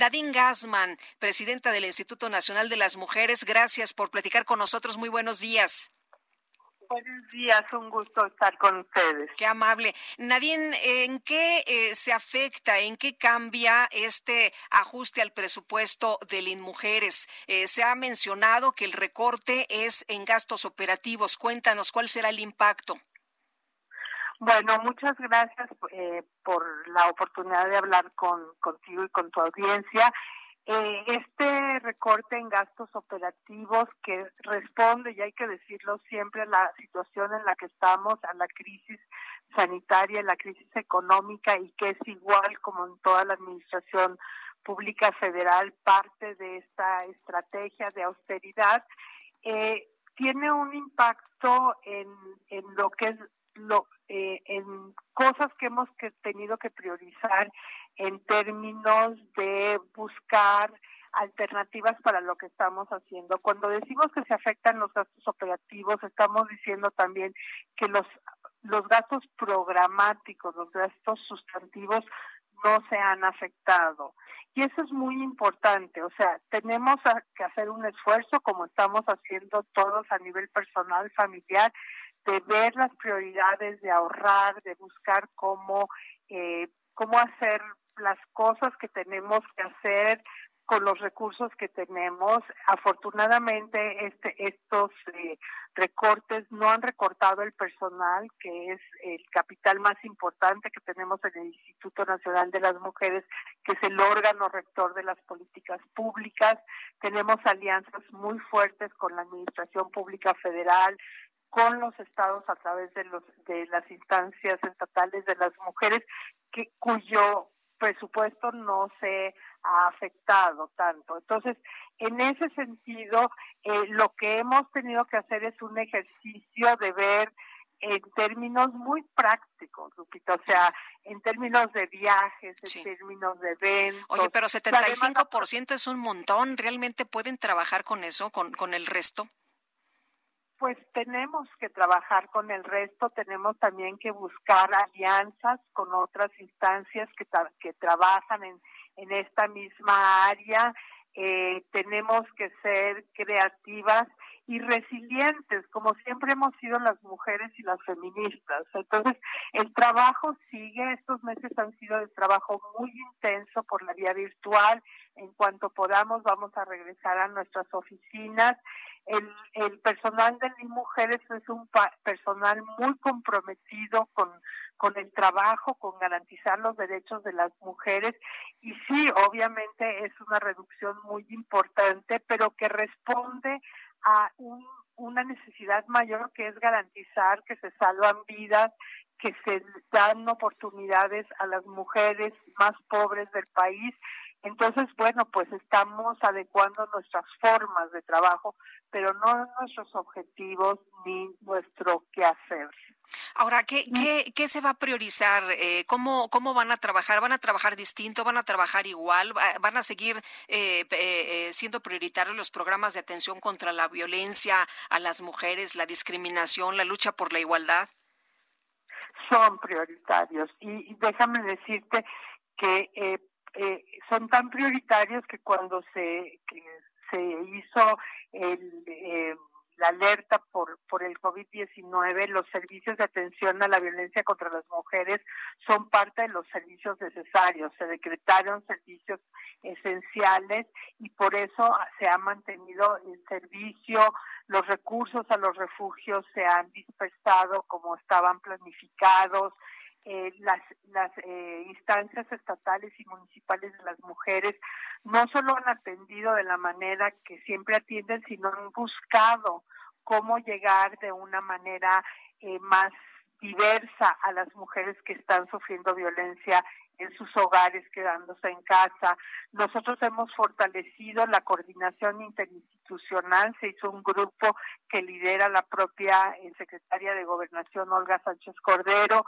Nadine Gassman, presidenta del Instituto Nacional de las Mujeres, gracias por platicar con nosotros. Muy buenos días. Buenos días, un gusto estar con ustedes. Qué amable. Nadine, ¿en qué eh, se afecta, en qué cambia este ajuste al presupuesto del INMujeres? Eh, se ha mencionado que el recorte es en gastos operativos. Cuéntanos cuál será el impacto. Bueno, muchas gracias eh, por la oportunidad de hablar con, contigo y con tu audiencia. Eh, este recorte en gastos operativos que responde, y hay que decirlo siempre, a la situación en la que estamos, a la crisis sanitaria, la crisis económica y que es igual como en toda la administración pública federal, parte de esta estrategia de austeridad, eh, tiene un impacto en, en lo que es cosas que hemos que tenido que priorizar en términos de buscar alternativas para lo que estamos haciendo. Cuando decimos que se afectan los gastos operativos, estamos diciendo también que los los gastos programáticos, los gastos sustantivos no se han afectado. Y eso es muy importante, o sea, tenemos que hacer un esfuerzo como estamos haciendo todos a nivel personal, familiar, de ver las prioridades, de ahorrar, de buscar cómo, eh, cómo hacer las cosas que tenemos que hacer con los recursos que tenemos. Afortunadamente, este, estos eh, recortes no han recortado el personal, que es el capital más importante que tenemos en el Instituto Nacional de las Mujeres, que es el órgano rector de las políticas públicas. Tenemos alianzas muy fuertes con la Administración Pública Federal, con los estados a través de los de las instancias estatales de las mujeres que cuyo presupuesto no se ha afectado tanto. Entonces, en ese sentido, eh, lo que hemos tenido que hacer es un ejercicio de ver en términos muy prácticos, Lupita, o sea, en términos de viajes, en términos de eventos. Oye, pero 75% es un montón, ¿realmente pueden trabajar con eso, con, con el resto? Pues tenemos que trabajar con el resto, tenemos también que buscar alianzas con otras instancias que, que trabajan en, en esta misma área, eh, tenemos que ser creativas y resilientes, como siempre hemos sido las mujeres y las feministas. Entonces, el trabajo sigue, estos meses han sido de trabajo muy intenso por la vía virtual, en cuanto podamos vamos a regresar a nuestras oficinas el, el personal de mis mujeres es un personal muy comprometido con, con el trabajo, con garantizar los derechos de las mujeres. Y sí, obviamente es una reducción muy importante, pero que responde a un, una necesidad mayor que es garantizar que se salvan vidas, que se dan oportunidades a las mujeres más pobres del país entonces, bueno, pues estamos adecuando nuestras formas de trabajo, pero no nuestros objetivos ni nuestro quehacer. Ahora, ¿qué, mm. qué, qué se va a priorizar? Eh, ¿cómo, ¿Cómo van a trabajar? ¿Van a trabajar distinto? ¿Van a trabajar igual? ¿Van a seguir eh, eh, siendo prioritarios los programas de atención contra la violencia a las mujeres, la discriminación, la lucha por la igualdad? Son prioritarios. Y, déjame decirte que eh, eh, son tan prioritarios que cuando se, se hizo el, eh, la alerta por, por el COVID-19, los servicios de atención a la violencia contra las mujeres son parte de los servicios necesarios. Se decretaron servicios esenciales y por eso se ha mantenido el servicio, los recursos a los refugios se han dispersado como estaban planificados, eh, las, las eh, instancias estatales y municipales de las mujeres no solo han atendido de la manera que siempre atienden, sino han buscado cómo llegar de una manera eh, más diversa a las mujeres que están sufriendo violencia en sus hogares quedándose en casa. Nosotros hemos fortalecido la coordinación interinstitucional, se hizo un grupo que lidera la propia eh, secretaria de Gobernación Olga Sánchez Cordero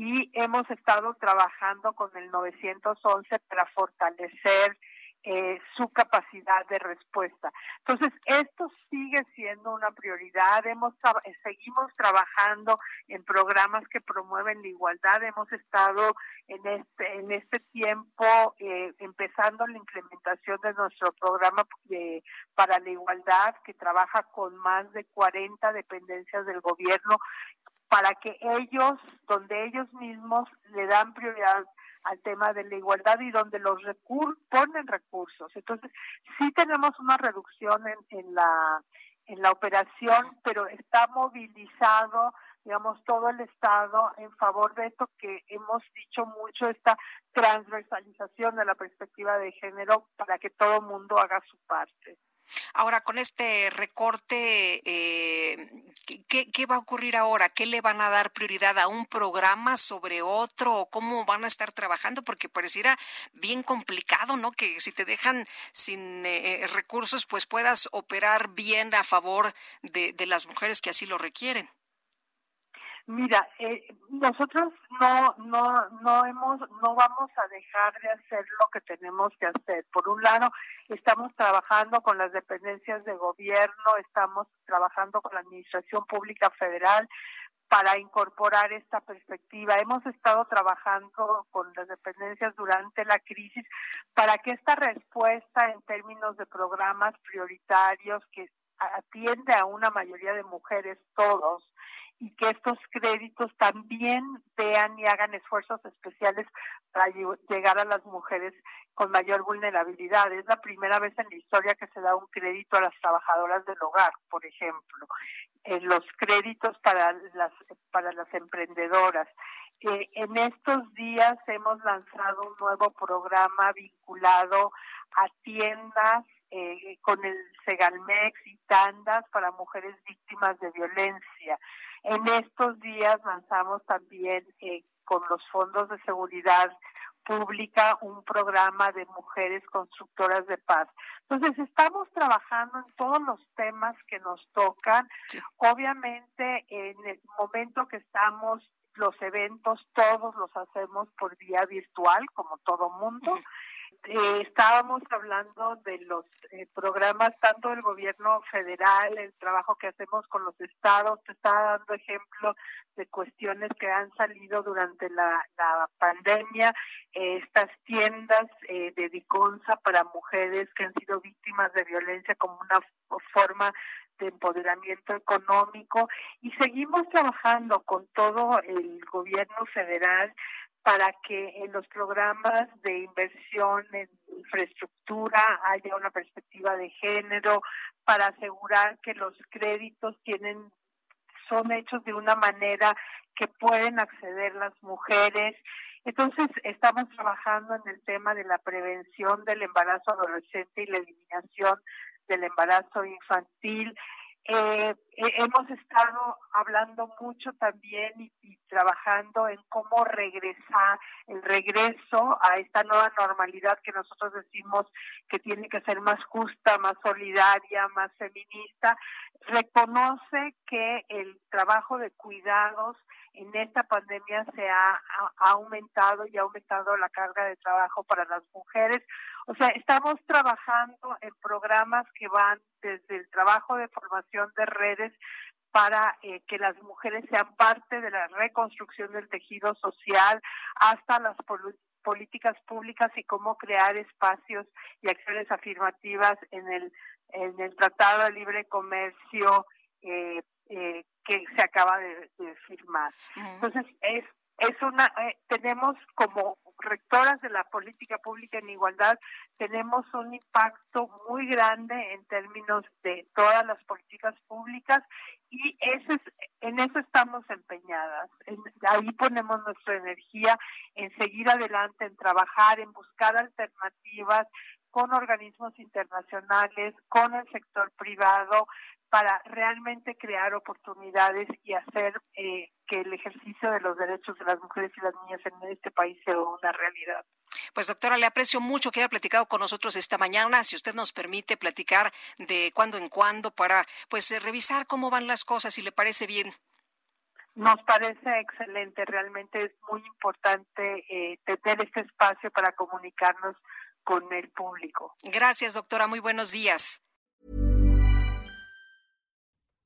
y hemos estado trabajando con el 911 para fortalecer eh, su capacidad de respuesta. Entonces, esto sigue siendo una prioridad. Hemos eh, seguimos trabajando en programas que promueven la igualdad. Hemos estado en este en este tiempo eh, empezando la implementación de nuestro programa para la igualdad que trabaja con más de 40 dependencias del gobierno para que ellos, donde ellos mismos le dan prioridad al tema de la igualdad y donde los recursos ponen recursos. Entonces, sí tenemos una reducción en, en la en la operación, pero está movilizado, digamos, todo el Estado en favor de esto que hemos dicho mucho, esta transversalización de la perspectiva de género para que todo mundo haga su parte. Ahora, con este recorte, eh, ¿qué, va a ocurrir ahora? ¿Qué le van a dar prioridad a un programa sobre otro? ¿Cómo van a estar trabajando? Porque pareciera bien complicado, ¿no? Que si te dejan sin eh, recursos, pues puedas operar bien a favor de las mujeres que así lo requieren. Mira, eh, nosotros no, no, no hemos, no vamos a dejar de hacer lo que tenemos que hacer. Por un lado, estamos trabajando con las dependencias de gobierno, estamos trabajando con la Administración Pública Federal para incorporar esta perspectiva. Hemos estado trabajando con las dependencias durante la crisis para que esta respuesta en términos de programas prioritarios que atiende a una mayoría de mujeres todos, y que estos créditos también vean y hagan esfuerzos especiales para llegar a las mujeres con mayor vulnerabilidad. Es la primera vez en la historia que se da un crédito a las trabajadoras del hogar, por ejemplo. Eh, los créditos para las, para las emprendedoras. Eh, en estos días hemos lanzado un nuevo programa vinculado a tiendas eh, con el Segalmex y tandas para mujeres víctimas de violencia. En estos días lanzamos también eh, con los fondos de seguridad pública un programa de mujeres constructoras de paz. Entonces, estamos trabajando en todos los temas que nos tocan. Obviamente, en el momento que estamos, los eventos todos los hacemos por vía virtual, como todo mundo. Eh, estábamos hablando de los eh, programas tanto del gobierno federal, el trabajo que hacemos con los estados, te estaba dando ejemplo de cuestiones que han salido durante la, pandemia, eh, estas tiendas de Diconsa para mujeres que han sido víctimas de violencia como una forma de empoderamiento económico y seguimos trabajando con todo el gobierno federal para que en los programas de inversión en infraestructura haya una perspectiva de género, para asegurar que los créditos tienen son hechos de una manera que pueden acceder las mujeres. Entonces, estamos trabajando en el tema de la prevención del embarazo adolescente y la eliminación del embarazo infantil. Eh, hemos estado hablando mucho también y, trabajando en cómo regresar, el regreso a esta nueva normalidad que nosotros decimos que tiene que ser más justa, más solidaria, más feminista. Reconoce que el trabajo de cuidados en esta pandemia se ha, aumentado y ha aumentado la carga de trabajo para las mujeres. O sea, estamos trabajando en programas que van desde el trabajo de formación de redes para eh, que las mujeres sean parte de la reconstrucción del tejido social hasta las políticas públicas y cómo crear espacios y acciones afirmativas en el en el Tratado de Libre Comercio eh, eh, que se acaba de, firmar. Entonces, es, es una, tenemos como rectoras de la política pública en igualdad, tenemos un impacto muy grande en términos de todas las políticas públicas y es, en eso estamos empeñadas. ahí ponemos nuestra energía en seguir adelante, en trabajar, en buscar alternativas con organismos internacionales, con el sector privado, para realmente crear oportunidades y hacer eh, que el ejercicio de los derechos de las mujeres y las niñas en este país sea una realidad. Pues doctora, le aprecio mucho que haya platicado con nosotros esta mañana. Si usted nos permite platicar de cuando en cuando para pues eh, revisar cómo van las cosas, si le parece bien. Nos parece excelente, realmente es muy importante eh, tener este espacio para comunicarnos con el público. Gracias, doctora. Muy buenos días.